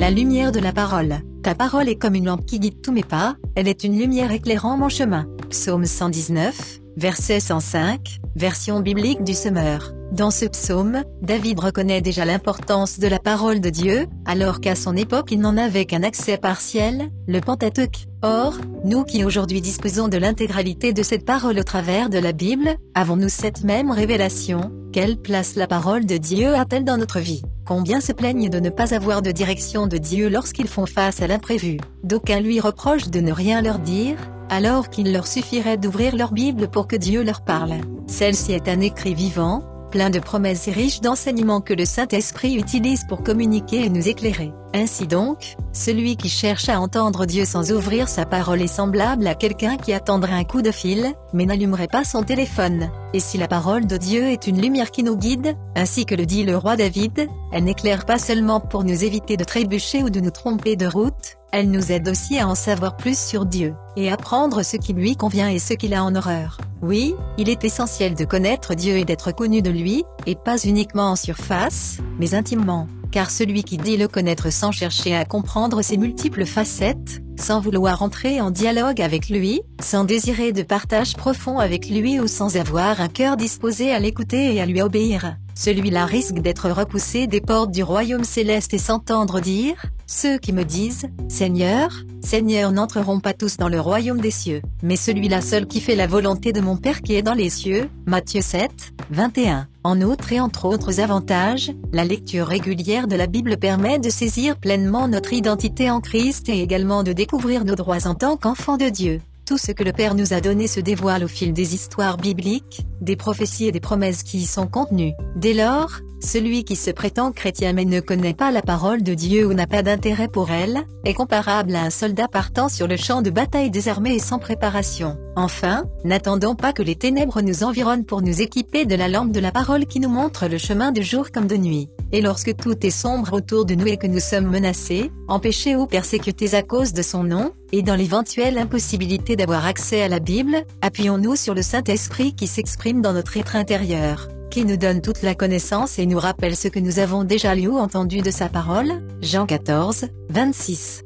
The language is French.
la lumière de la parole. Ta parole est comme une lampe qui guide tous mes pas, elle est une lumière éclairant mon chemin. Psaume 119, verset 105, version biblique du Semeur. Dans ce psaume, David reconnaît déjà l'importance de la parole de Dieu, alors qu'à son époque il n'en avait qu'un accès partiel, le Pentateuque. Or, nous qui aujourd'hui disposons de l'intégralité de cette parole au travers de la Bible, avons-nous cette même révélation? Quelle place la parole de Dieu a-t-elle dans notre vie? Combien se plaignent de ne pas avoir de direction de Dieu lorsqu'ils font face à l'imprévu D'aucuns lui reprochent de ne rien leur dire, alors qu'il leur suffirait d'ouvrir leur Bible pour que Dieu leur parle. Celle-ci est un écrit vivant, plein de promesses et riche d'enseignements que le Saint-Esprit utilise pour communiquer et nous éclairer. Ainsi donc, celui qui cherche à entendre Dieu sans ouvrir sa parole est semblable à quelqu'un qui attendrait un coup de fil, mais n'allumerait pas son téléphone. Et si la parole de Dieu est une lumière qui nous guide, ainsi que le dit le roi David, elle n'éclaire pas seulement pour nous éviter de trébucher ou de nous tromper de route, elle nous aide aussi à en savoir plus sur Dieu, et apprendre ce qui lui convient et ce qu'il a en horreur. Oui, il est essentiel de connaître Dieu et d'être connu de lui, et pas uniquement en surface, mais intimement car celui qui dit le connaître sans chercher à comprendre ses multiples facettes, sans vouloir entrer en dialogue avec lui, sans désirer de partage profond avec lui ou sans avoir un cœur disposé à l'écouter et à lui obéir, celui-là risque d'être repoussé des portes du royaume céleste et s'entendre dire, ceux qui me disent, Seigneur, Seigneur n'entreront pas tous dans le royaume des cieux, mais celui-là seul qui fait la volonté de mon Père qui est dans les cieux, Matthieu 7, 21. En outre et entre autres avantages, la lecture régulière de la Bible permet de saisir pleinement notre identité en Christ et également de découvrir nos droits en tant qu'enfants de Dieu. Tout ce que le Père nous a donné se dévoile au fil des histoires bibliques, des prophéties et des promesses qui y sont contenues. Dès lors, celui qui se prétend chrétien mais ne connaît pas la parole de Dieu ou n'a pas d'intérêt pour elle, est comparable à un soldat partant sur le champ de bataille désarmé et sans préparation. Enfin, n'attendons pas que les ténèbres nous environnent pour nous équiper de la lampe de la parole qui nous montre le chemin de jour comme de nuit. Et lorsque tout est sombre autour de nous et que nous sommes menacés, empêchés ou persécutés à cause de son nom, et dans l'éventuelle impossibilité d'avoir accès à la Bible, appuyons-nous sur le Saint-Esprit qui s'exprime dans notre être intérieur qui nous donne toute la connaissance et nous rappelle ce que nous avons déjà lu ou entendu de sa parole, Jean 14, 26.